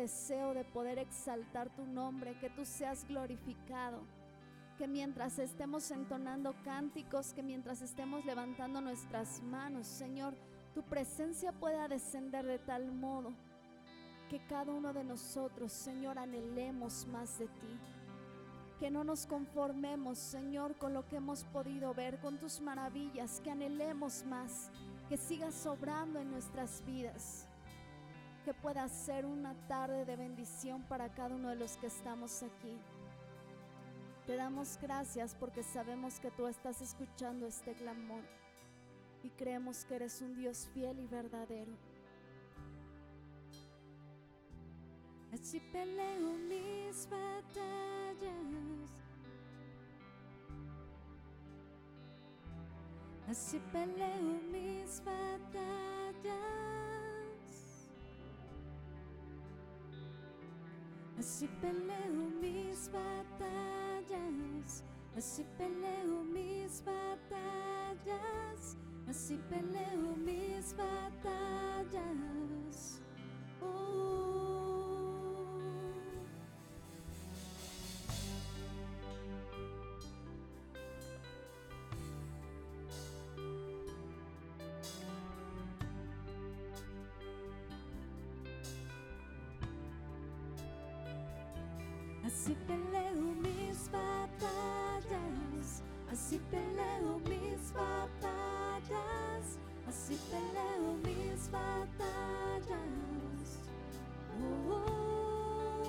deseo de poder exaltar tu nombre, que tú seas glorificado. Que mientras estemos entonando cánticos, que mientras estemos levantando nuestras manos, Señor, tu presencia pueda descender de tal modo que cada uno de nosotros, Señor, anhelemos más de ti. Que no nos conformemos, Señor, con lo que hemos podido ver, con tus maravillas, que anhelemos más, que sigas sobrando en nuestras vidas que pueda ser una tarde de bendición para cada uno de los que estamos aquí. Te damos gracias porque sabemos que tú estás escuchando este clamor y creemos que eres un Dios fiel y verdadero. Así peleo mis batallas. Así peleo mis batallas. Así peleo mis batallas, así peleo mis batallas, así peleo mis batallas. Así peleo mis batallas, así peleo mis batallas, así peleo mis batallas. Oh, oh.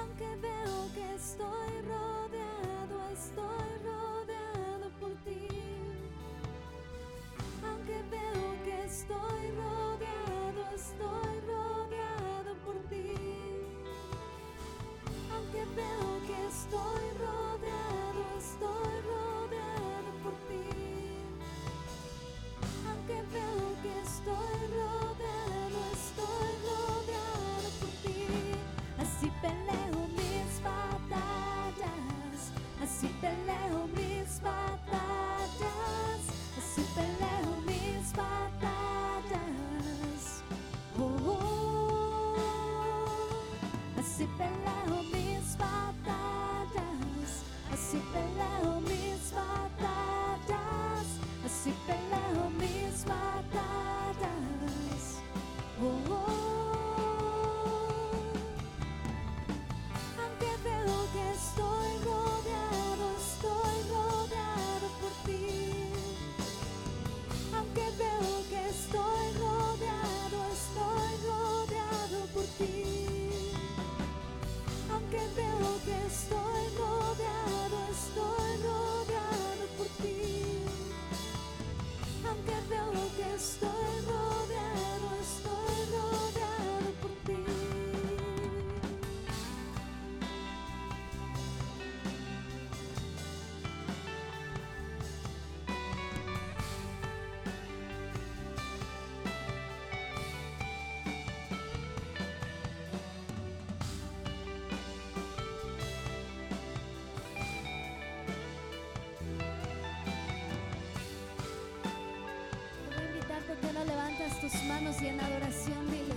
Aunque veo que estoy rodeado, estoy tus manos y en adoración dile,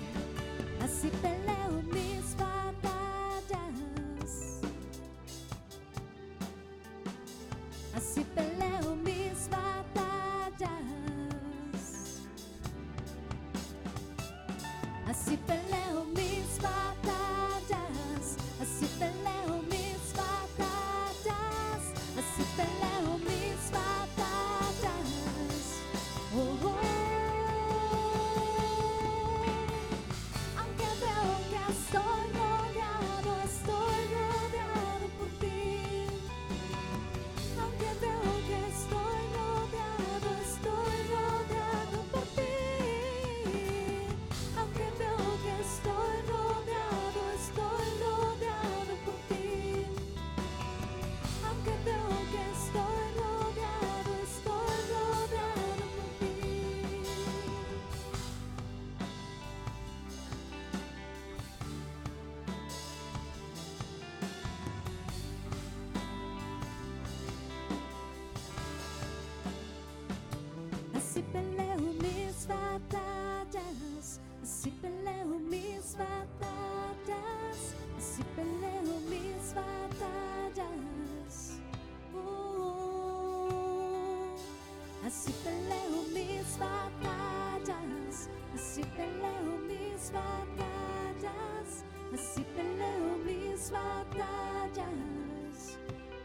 así peleo mis batallas, así peleo Así peleo mis batallas.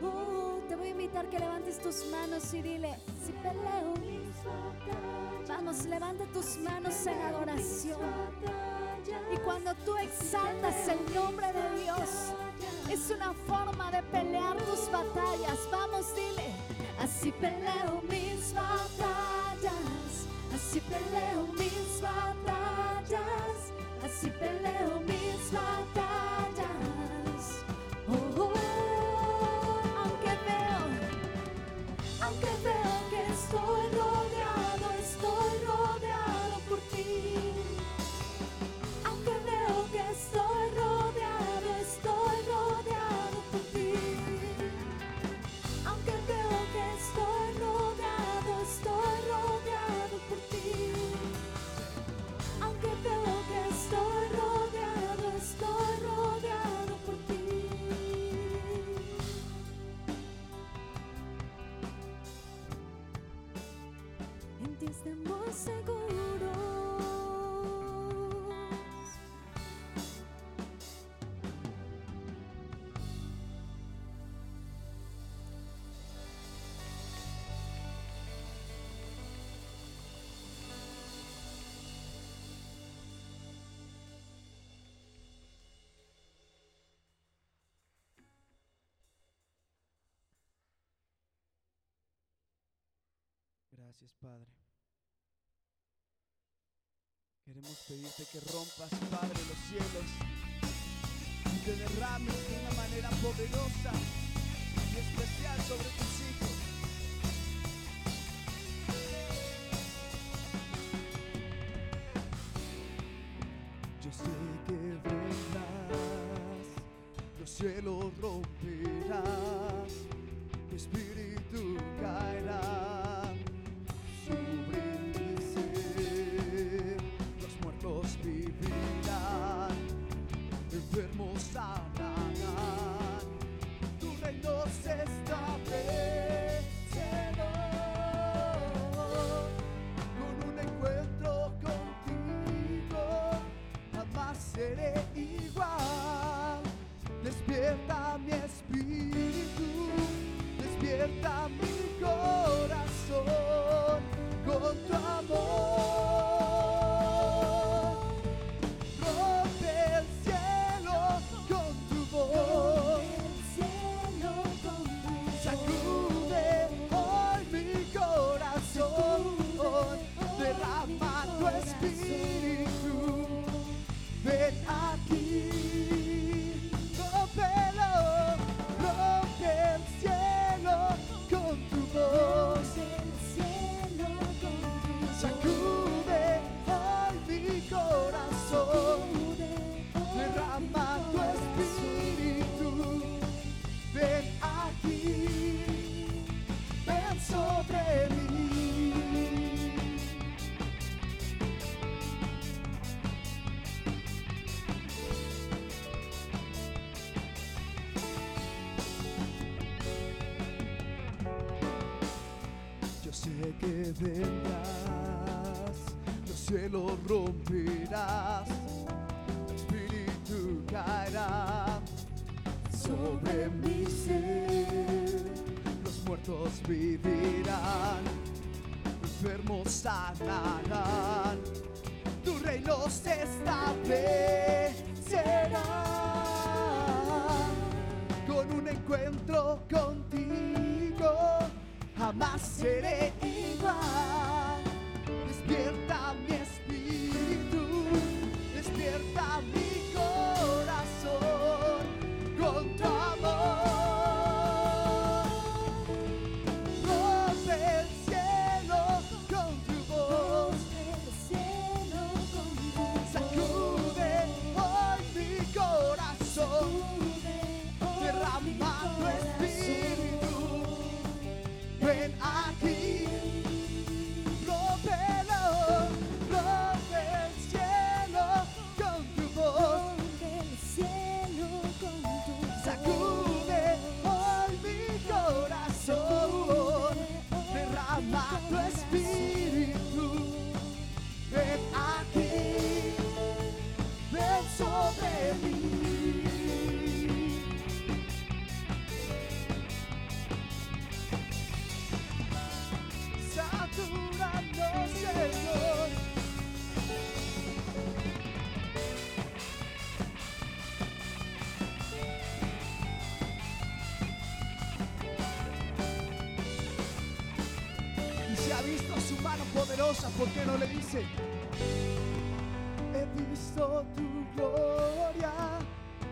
Uh, te voy a invitar que levantes tus manos y dile, así peleo mis batallas. Vamos, levanta tus manos en adoración. Y cuando tú exaltas el nombre de Dios, es una forma de pelear tus batallas. Vamos, dile, así peleo mis batallas. Así peleo mis batallas. si peleam mis batalhas. Gracias, Padre. Queremos pedirte que rompas, Padre, los cielos y te derrames de una manera poderosa y especial sobre tus Friday. Saturando Señor. Y se ha visto su mano poderosa, ¿por qué no le dice? He visto tu voz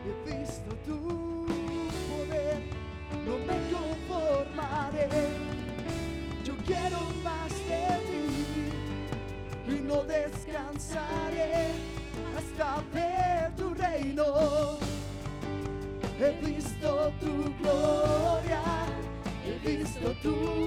he visto tu poder, no me conformaré. Yo quiero más de ti y no descansaré hasta ver tu reino. He visto tu gloria, he visto tu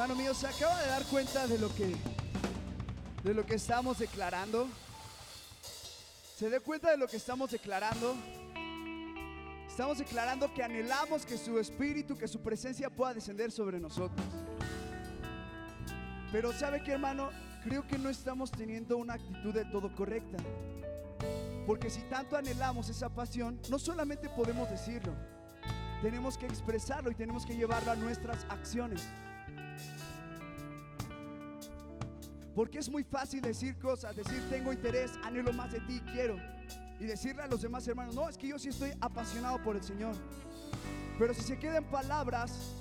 Hermano mío, se acaba de dar cuenta de lo que de lo que estamos declarando. ¿Se da cuenta de lo que estamos declarando? Estamos declarando que anhelamos que su espíritu, que su presencia pueda descender sobre nosotros. Pero ¿sabe qué, hermano? Creo que no estamos teniendo una actitud del todo correcta. Porque si tanto anhelamos esa pasión, no solamente podemos decirlo, tenemos que expresarlo y tenemos que llevarlo a nuestras acciones. Porque es muy fácil decir cosas, decir tengo interés, anhelo más de ti, quiero. Y decirle a los demás hermanos, no, es que yo sí estoy apasionado por el Señor. Pero si se queda en palabras,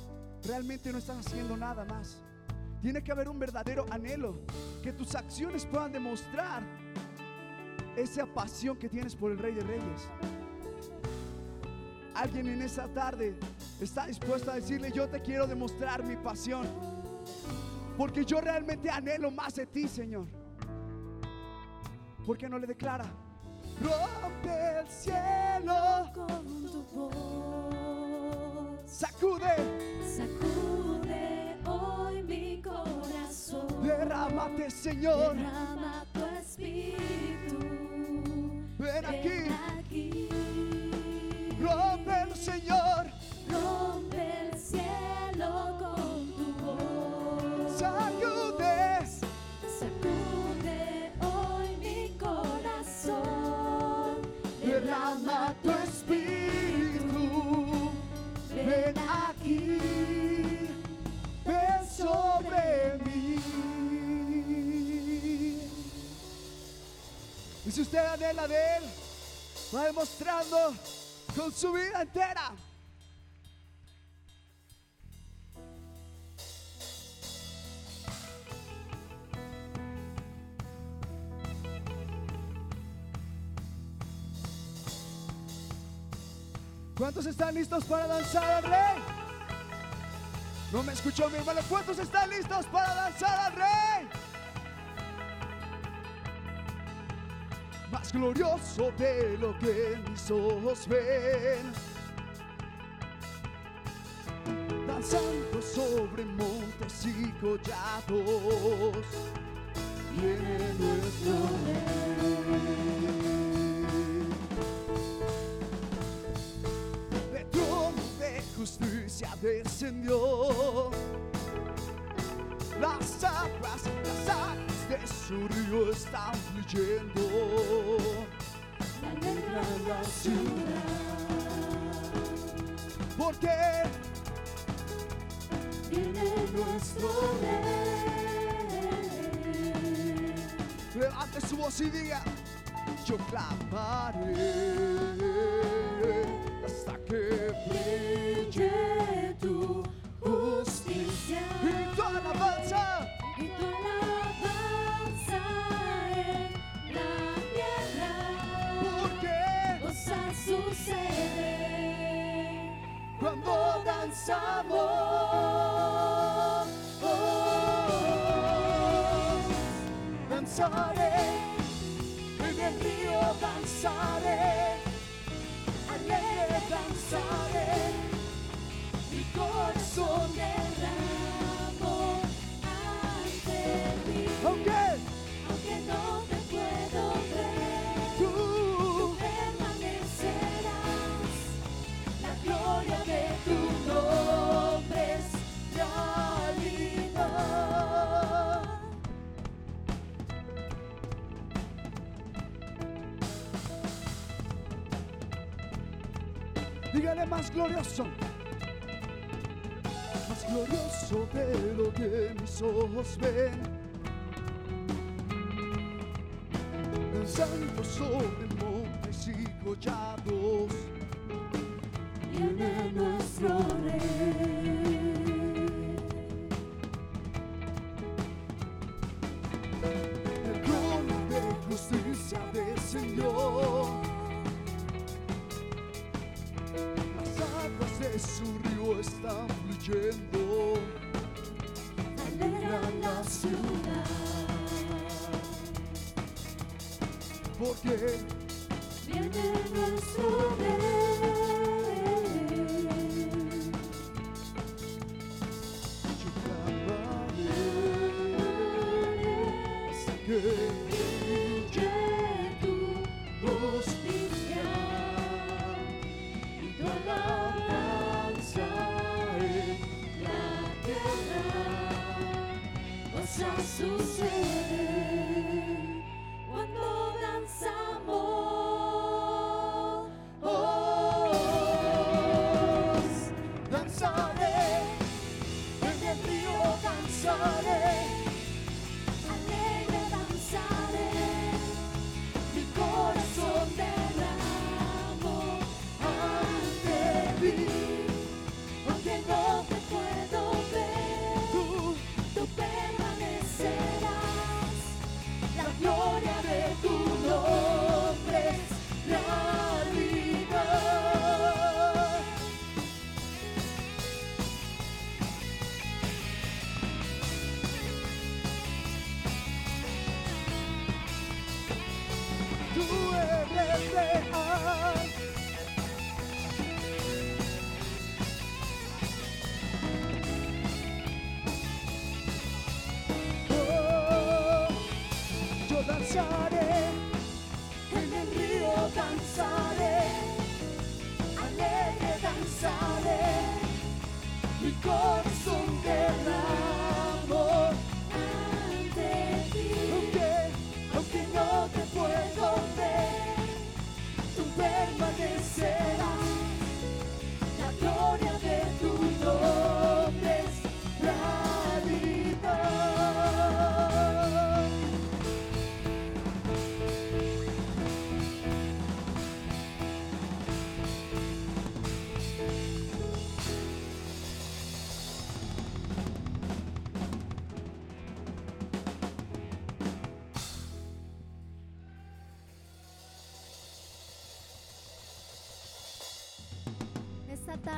realmente no estás haciendo nada más. Tiene que haber un verdadero anhelo, que tus acciones puedan demostrar esa pasión que tienes por el Rey de Reyes. Alguien en esa tarde está dispuesto a decirle, yo te quiero demostrar mi pasión. Porque yo realmente anhelo más de ti, Señor. ¿Por qué no le declara? Rompe el cielo, con tu voz. sacude, Sacude hoy mi corazón. derrámate, Señor. Derrama tu espíritu. Ven aquí, aquí. rompe, Señor. Y si usted anhela de Él, va demostrando con su vida entera. ¿Cuántos están listos para danzar al rey? No me escuchó mi hermano. ¿Cuántos están listos para danzar al rey? Más glorioso de lo que mis ojos ven. Danzando sobre montes y collados. Viene nuestro rey. de trono de justicia descendió. Las aguas, las aguas de su río están fluyendo. Alegra la ciudad. Porque viene nuestro rey. Levante su voz y diga, yo clamaré hasta que brille tu justicia y tu alabanza. Cuando danzamos, oh, danzaré en el río, danzaré, alegre danzaré, mi corazón derramo Dígale más glorioso. Más glorioso de lo que mis ojos ven. Danzando sobre montes y collados.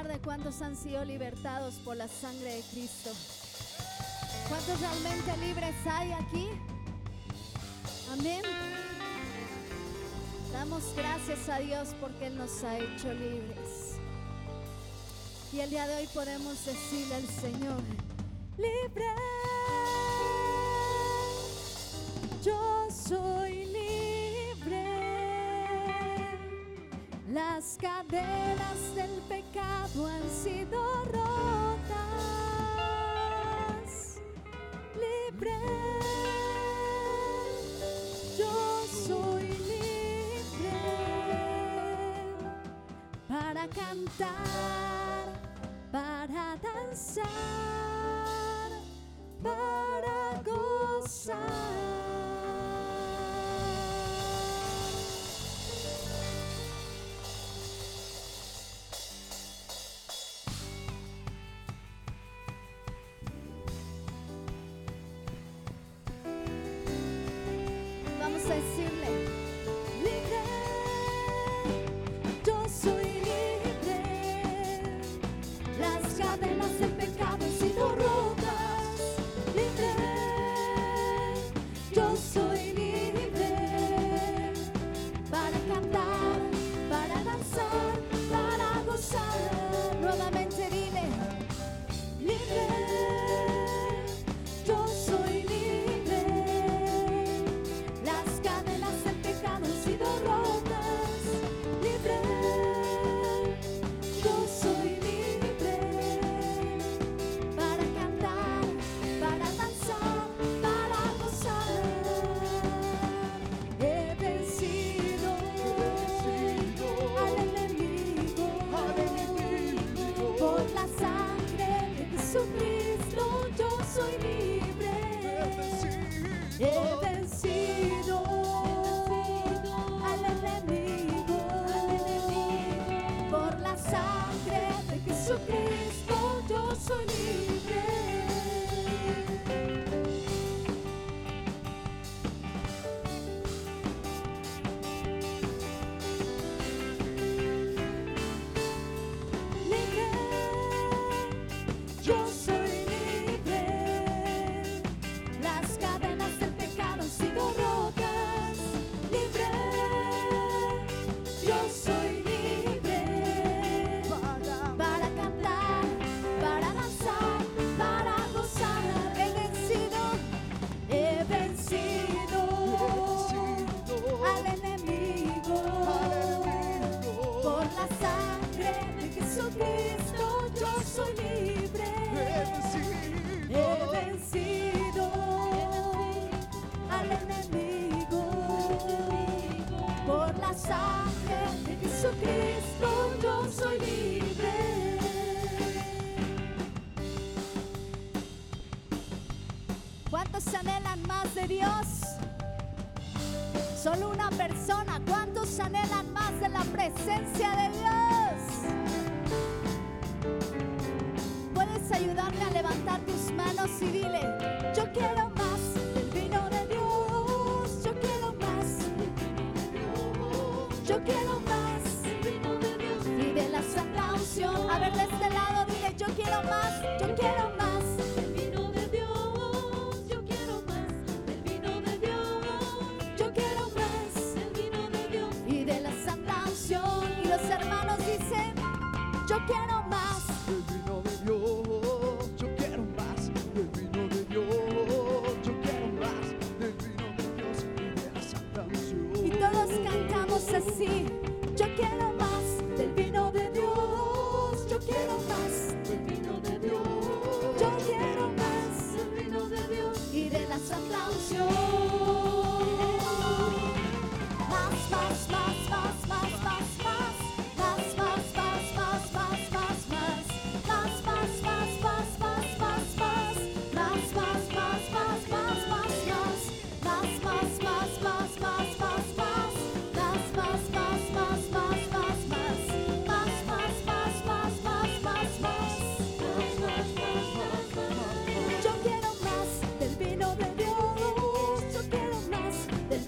Tarde, ¿cuántos han sido libertados por la sangre de Cristo? ¿Cuántos realmente libres hay aquí? Amén. Damos gracias a Dios porque Él nos ha hecho libres. Y el día de hoy podemos decirle al Señor, libre. Yo soy libre. Las cadenas del para danzar, para gozar.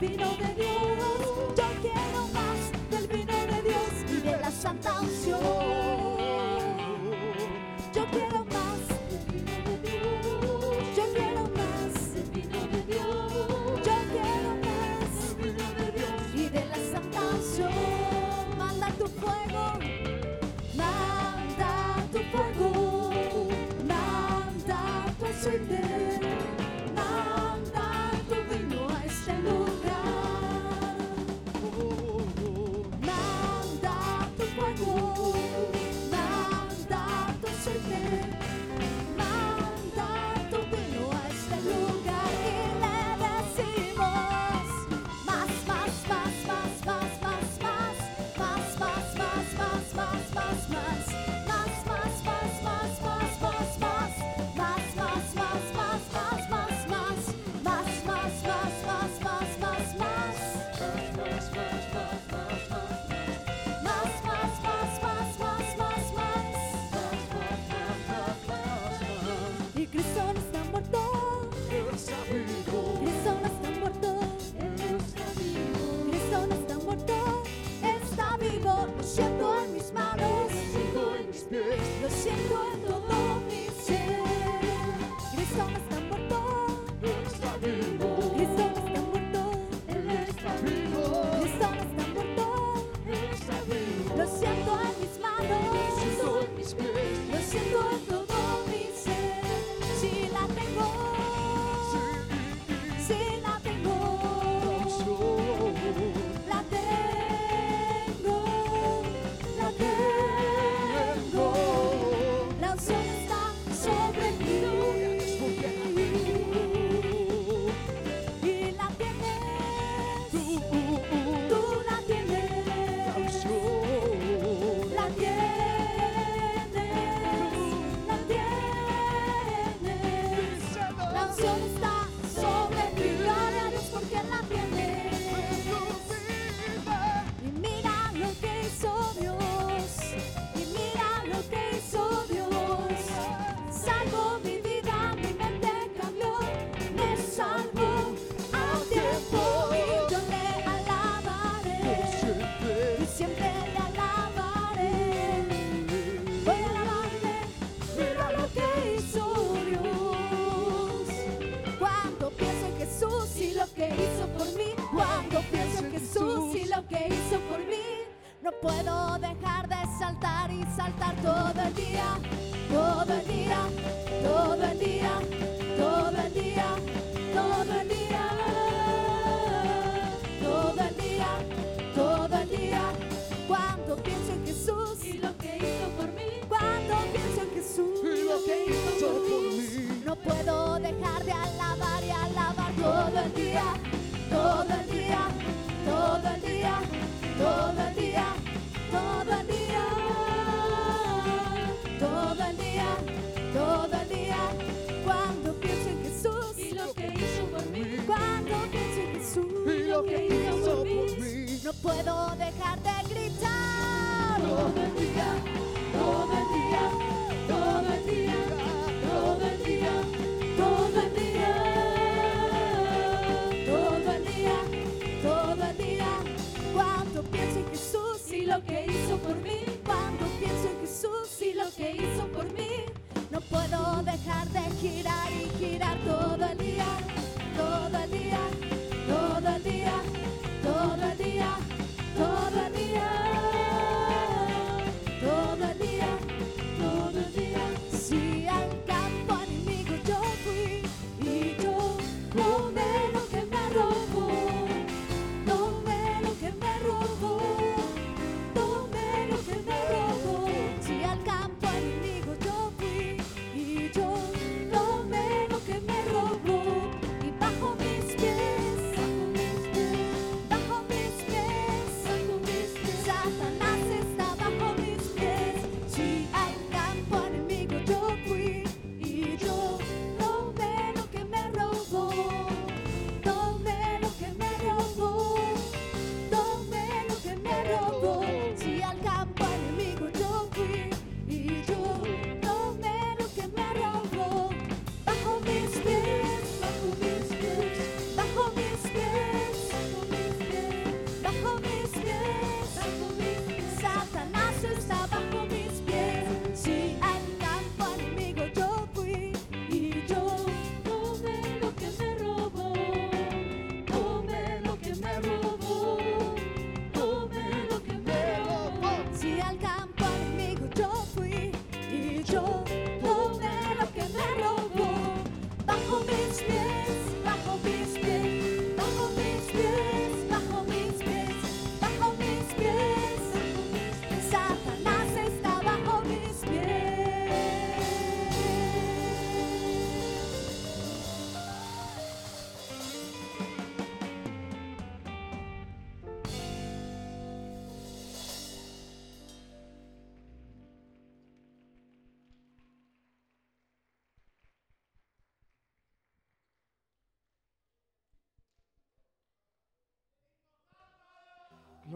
been take what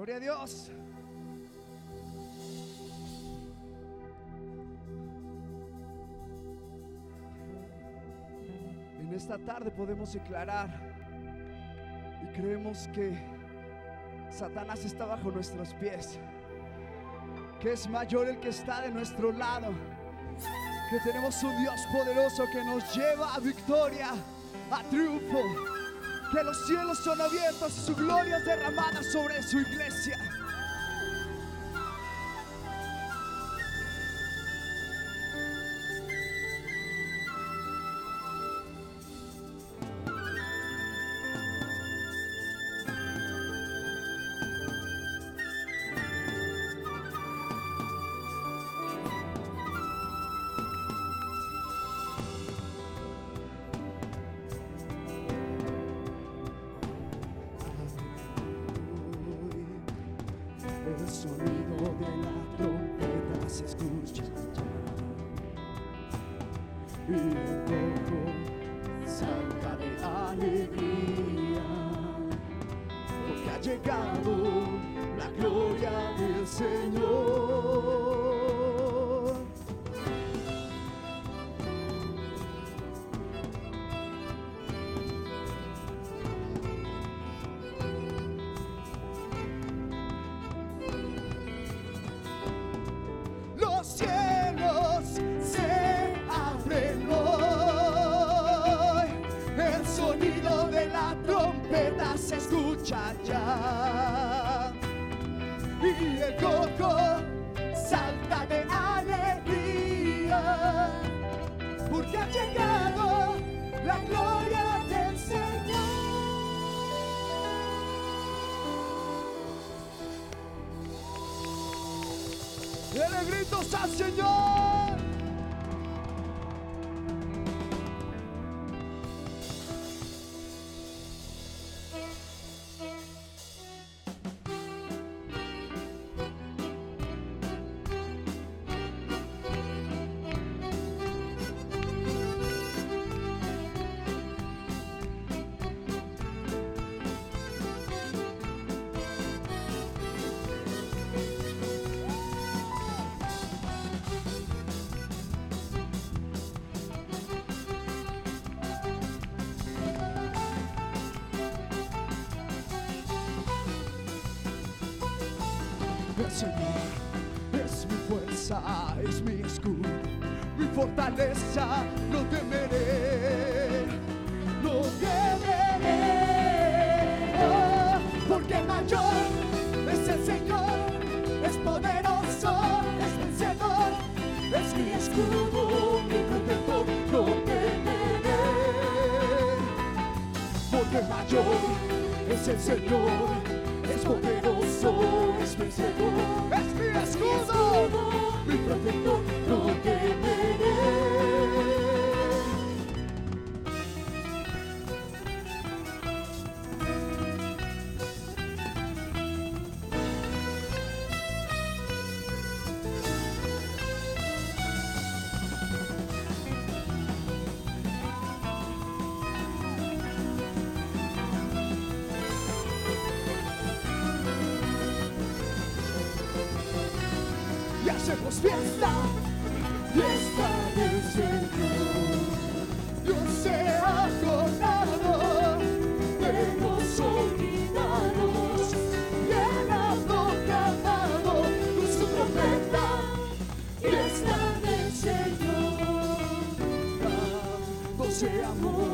Gloria a Dios. En esta tarde podemos declarar y creemos que Satanás está bajo nuestros pies, que es mayor el que está de nuestro lado, que tenemos un Dios poderoso que nos lleva a victoria, a triunfo que los cielos son abiertos y su gloria es derramada sobre su iglesia. Fortaleza, no temeré, no temeré, oh, porque mayor es el Señor, es poderoso, es vencedor, es mi escudo, mi protector, no temeré, porque mayor es el Señor, es poderoso, es vencedor, fiesta, fiesta del Señor. Dios se ha acordado de los olvidados y ha proclamado con su trompeta, fiesta del Señor. Dándose amor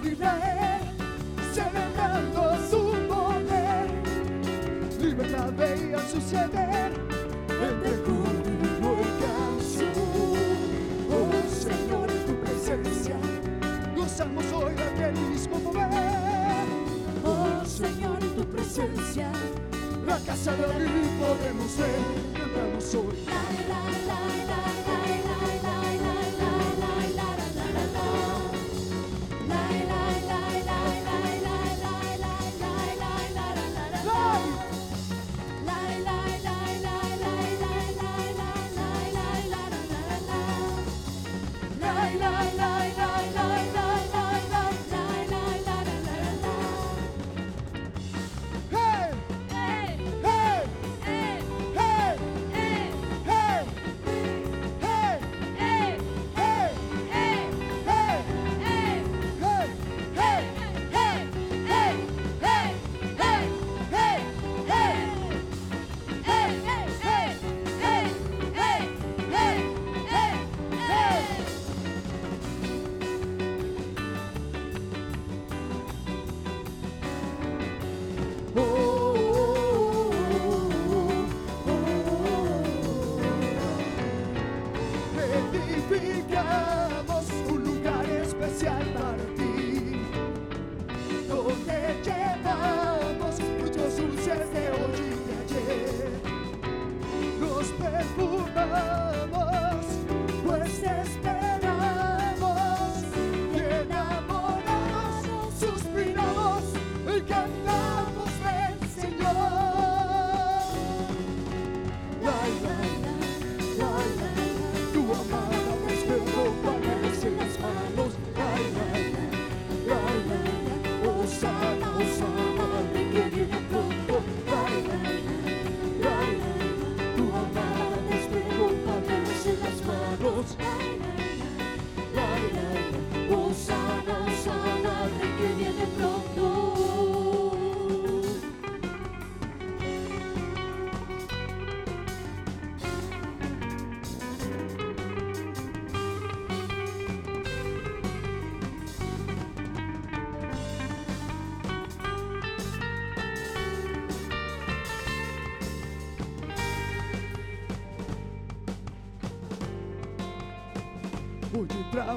pueblo celebrando su poder libertad veía suceder entre júbilo y canción. Oh Señor, en tu presencia gozamos hoy de aquel mismo poder. Oh Señor, en tu presencia la casa de David podemos ver, cantamos hoy. Hey,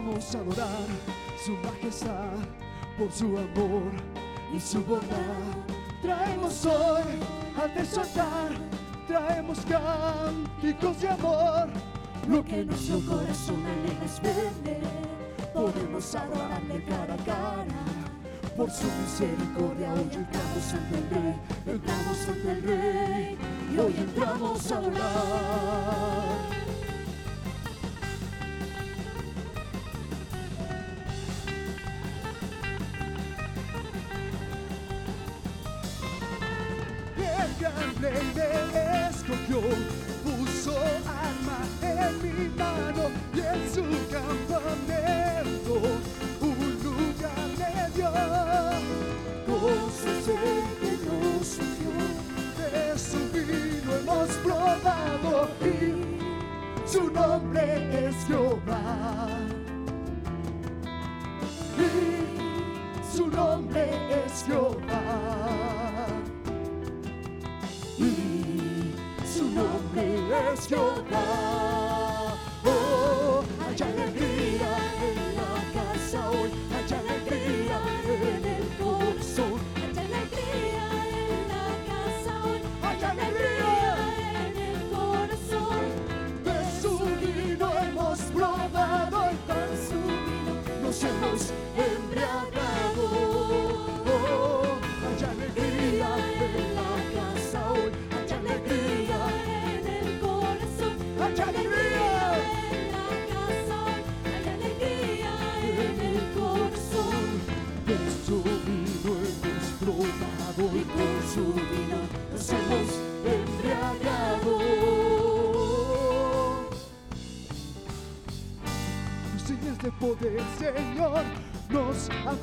vamos a adorar su majestad por su amor y su bondad. Traemos hoy ante su altar, traemos cánticos de amor. Lo que nuestro corazón alegra es verle, podemos adorarle cara a cara. Por su misericordia hoy entramos ante el rey, entramos ante el rey, y hoy entramos a adorar.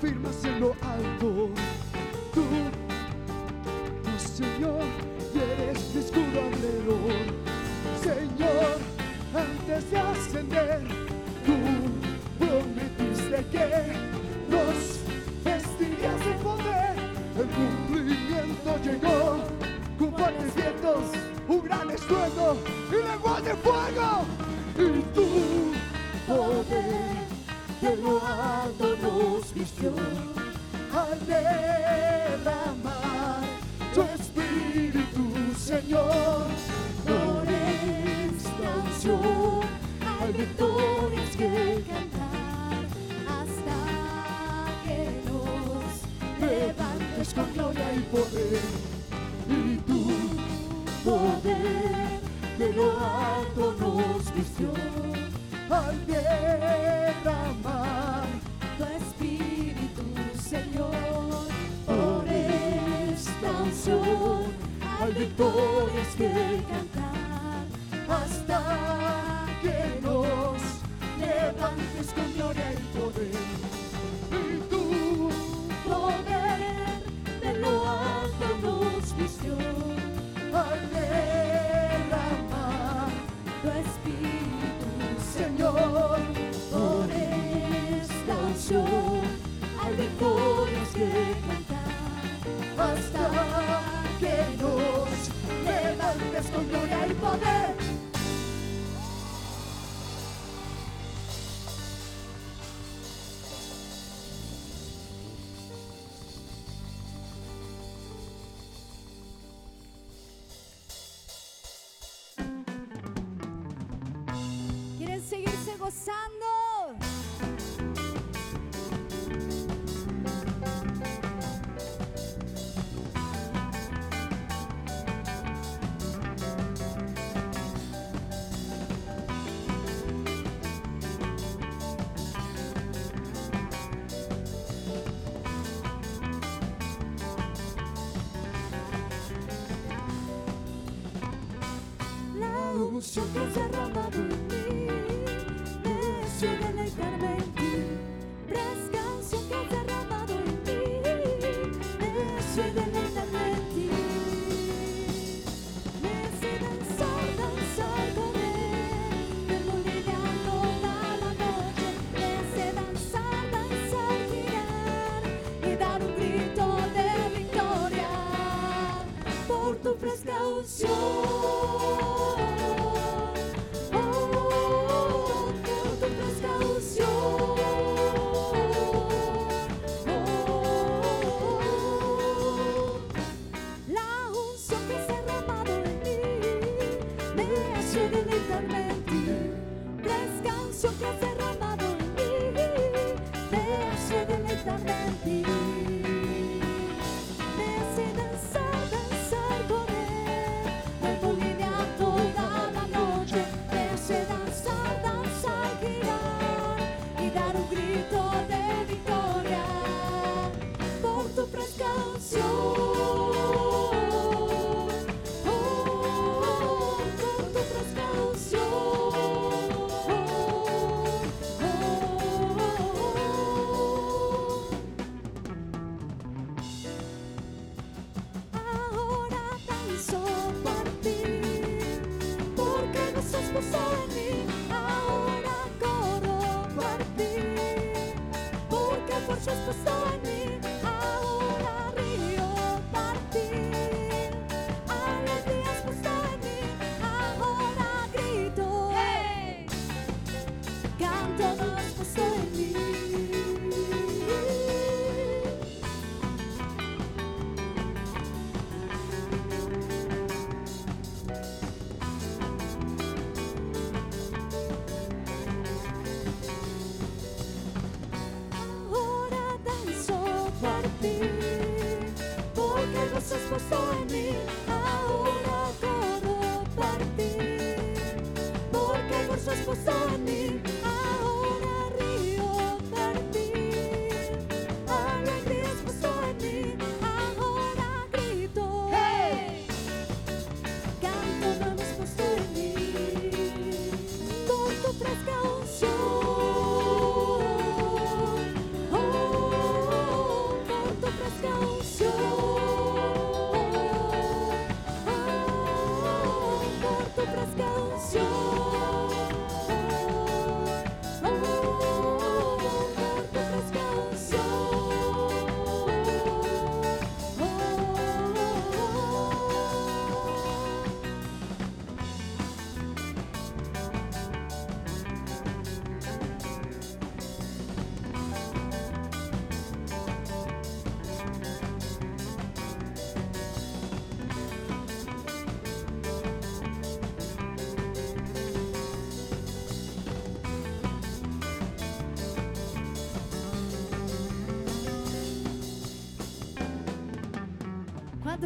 firma siendo alto. gozando. La que se Your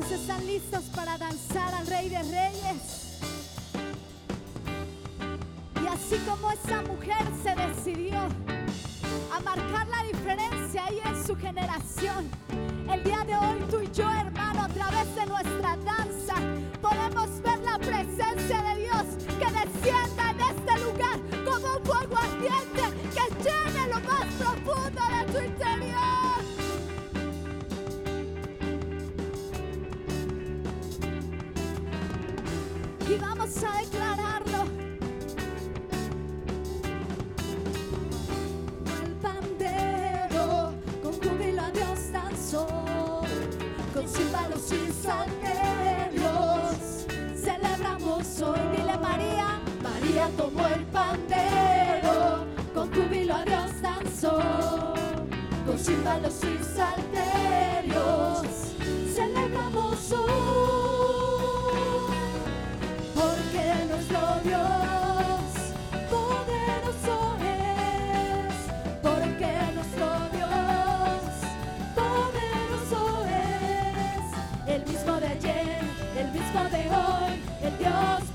están listos para danzar al Rey de Reyes. Y así como esa mujer se decidió a marcar la diferencia ahí en su generación, el día de hoy tú y yo, hermano, a través de nuestra danza, Mira como el pandero con tu vilo a Dios danzó, con címbalos y salterios celebramos hoy, porque nuestro Dios poderoso es, porque nuestro Dios poderoso es, el mismo de ayer, el mismo de hoy, el Dios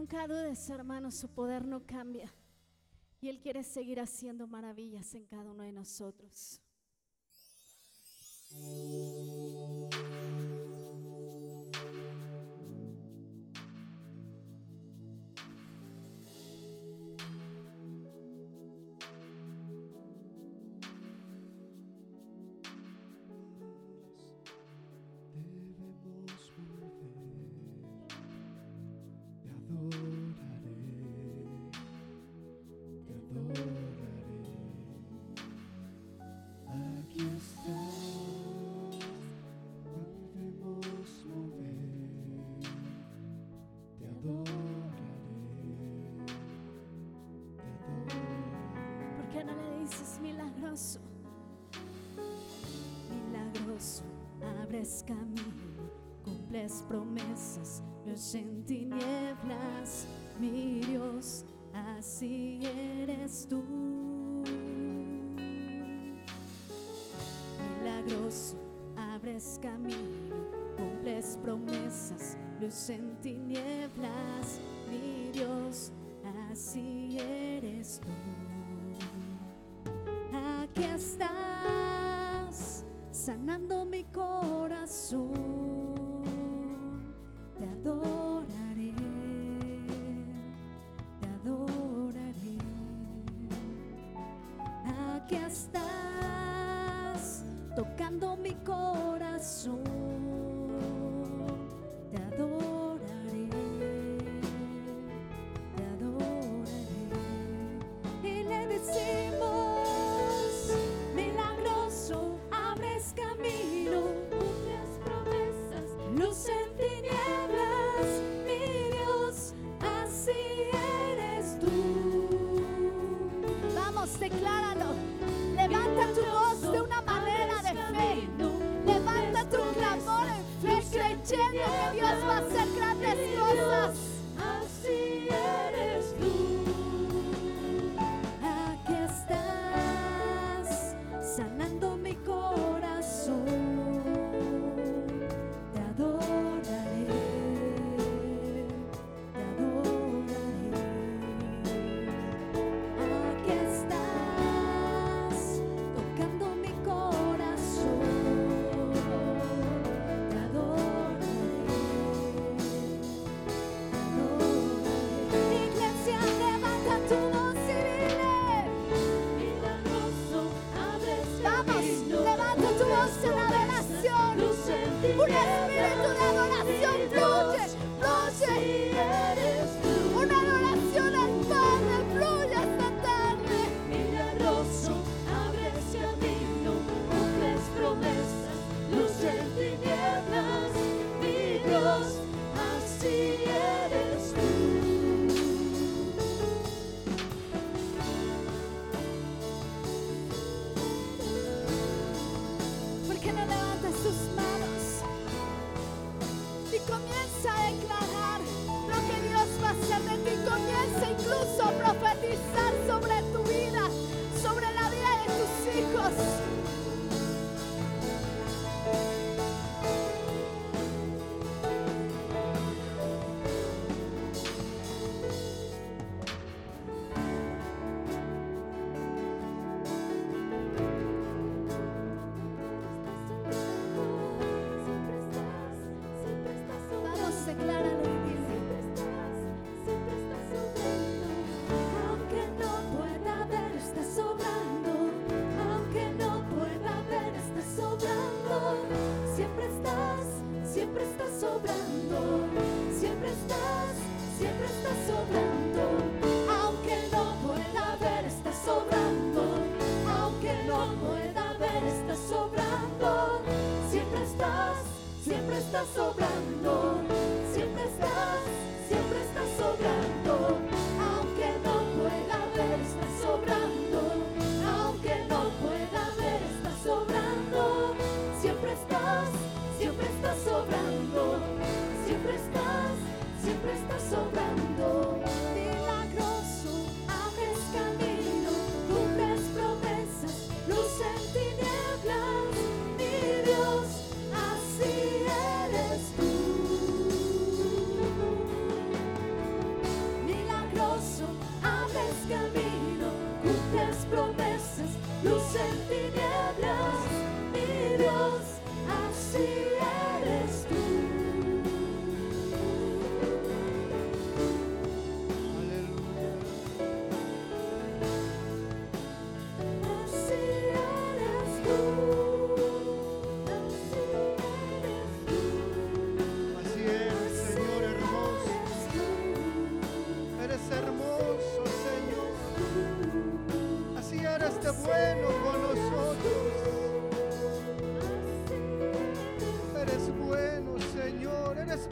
nunca dudes, hermano su poder no cambia. Y Él quiere seguir haciendo maravillas en cada uno de nosotros. firmes promesas, Dios en tinieblas, mi Dios, así eres tú. Milagroso, abres camino, cumples promesas, luz en tinieblas, mi Dios, así eres tú. Aquí estás, sanando mi corazón. tocando mi corazón.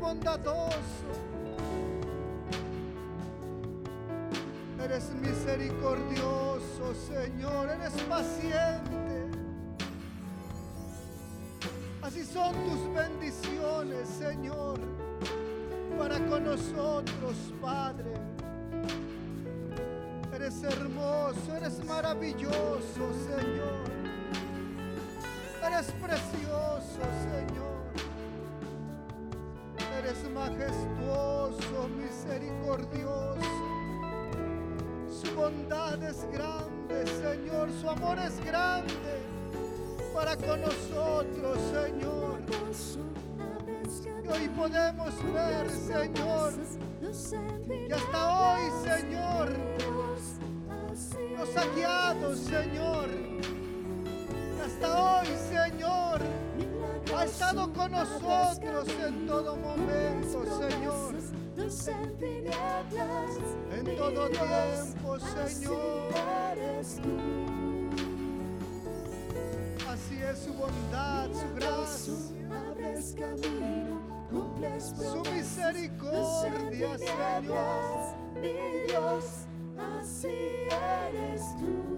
Bondadoso. Eres misericordioso, Señor. Eres paciente. Así son tus bendiciones, Señor, para con nosotros, Padre. Eres hermoso, eres maravilloso, Señor. Eres precioso, Señor. Majestuoso, misericordioso. Su bondad es grande, Señor. Su amor es grande para con nosotros, Señor. Y hoy podemos ver, Señor, que hasta hoy, Señor, nos ha guiado, Señor. Y hasta hoy, Señor, estado con nosotros en todo momento, Señor. En todo tiempo, Señor. Así es su bondad, su gracia. Su misericordia, Señor. Mi Dios, así eres tú.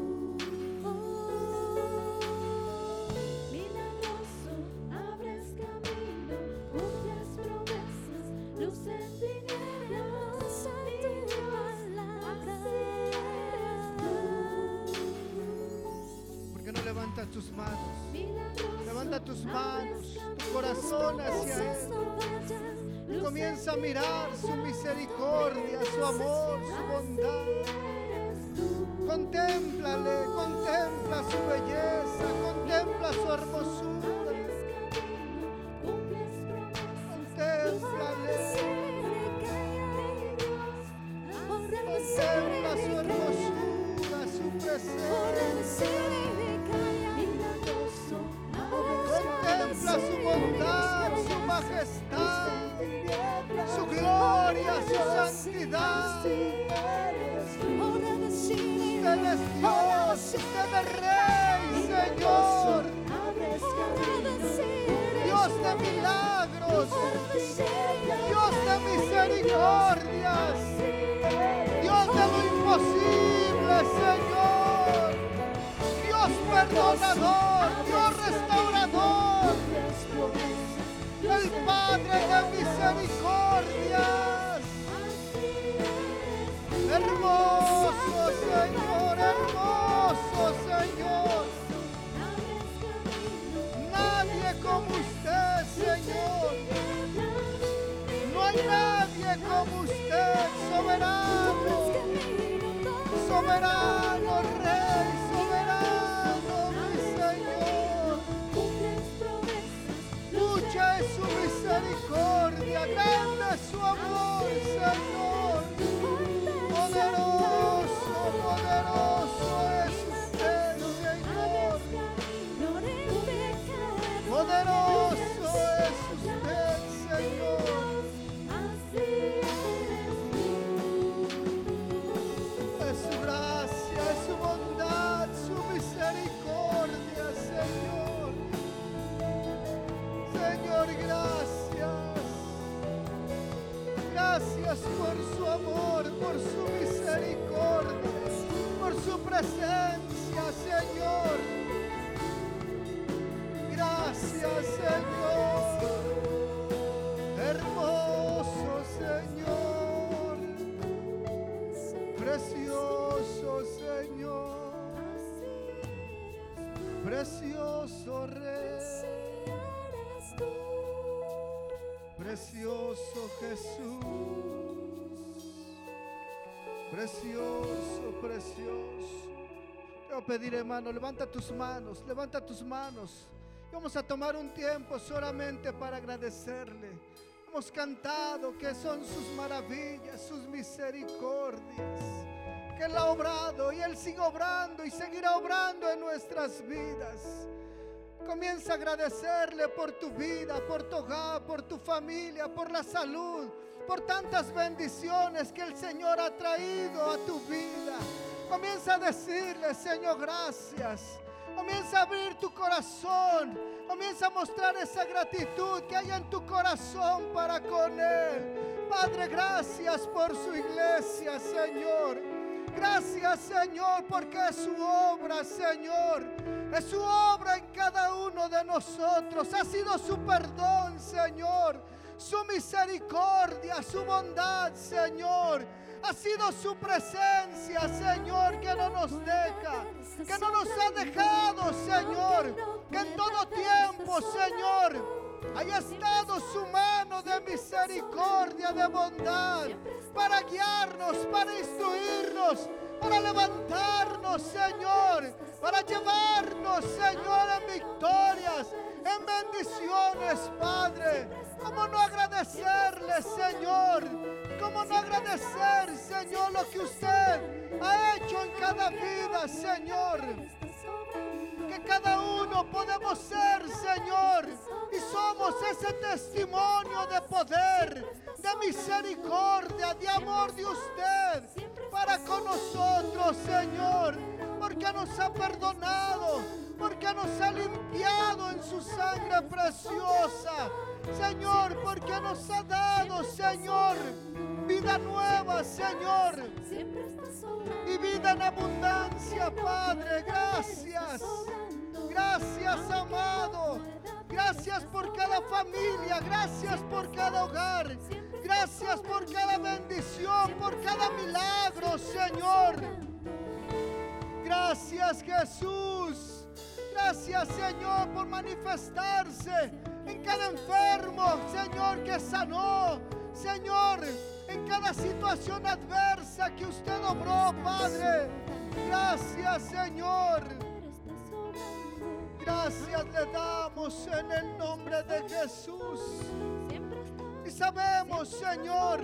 Mirar su misericordia, su amor, su bondad. Contémplale, contempla su belleza, contempla su hermosura. Soberano, soberano Rey, soberano mi Señor. Mucha es su misericordia, grande es su amor, Señor. Por su amor, por su misericordia, Precioso, precioso. Quiero pedir, hermano, levanta tus manos, levanta tus manos. Vamos a tomar un tiempo solamente para agradecerle. Hemos cantado que son sus maravillas, sus misericordias. Que Él ha obrado y Él sigue obrando y seguirá obrando en nuestras vidas. Comienza a agradecerle por tu vida, por tu hogar, por tu familia, por la salud, por tantas bendiciones que el Señor ha traído a tu vida. Comienza a decirle, Señor, gracias. Comienza a abrir tu corazón. Comienza a mostrar esa gratitud que hay en tu corazón para con Él. Padre, gracias por su iglesia, Señor. Gracias, Señor, porque es su obra, Señor. Es su obra en cada uno de nosotros. Ha sido su perdón, Señor. Su misericordia, su bondad, Señor. Ha sido su presencia, Señor, que no nos deja. Que no nos ha dejado, Señor. Que en todo tiempo, Señor, haya estado su mano de misericordia, de bondad, para guiarnos, para instruirnos, para levantarnos, Señor, para llevarnos, Señor, en victorias, en bendiciones, Padre. ¿Cómo no agradecerle, Señor? ¿Cómo no agradecer, Señor, lo que usted ha hecho en cada vida, Señor? que cada uno podemos ser, Señor, y somos ese testimonio de poder, de misericordia, de amor de usted para con nosotros, Señor, porque nos ha perdonado, porque nos ha limpiado en su sangre preciosa, Señor, porque nos ha dado, Señor, vida nueva, Señor, y vida en abundancia, Padre. Gracias. Gracias, amado. Gracias por cada familia. Gracias por cada hogar. Gracias por cada bendición, por cada milagro, Señor. Gracias, Jesús. Gracias, Señor, por manifestarse en cada enfermo, Señor, que sanó. Señor, en cada situación adversa que usted obró, Padre. Gracias, Señor. Gracias le damos en el nombre de Jesús. Y sabemos, Señor,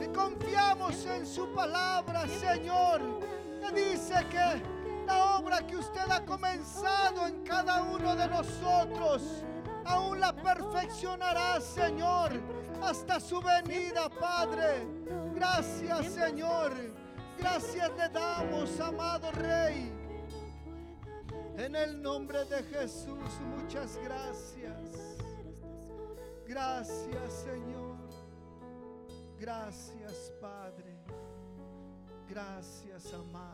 y confiamos en su palabra, Señor, que dice que la obra que usted ha comenzado en cada uno de nosotros, aún la perfeccionará, Señor, hasta su venida, Padre. Gracias, Señor. Gracias le damos, amado Rey. En el nombre de Jesús, muchas gracias. Gracias, Señor. Gracias, Padre. Gracias, amado.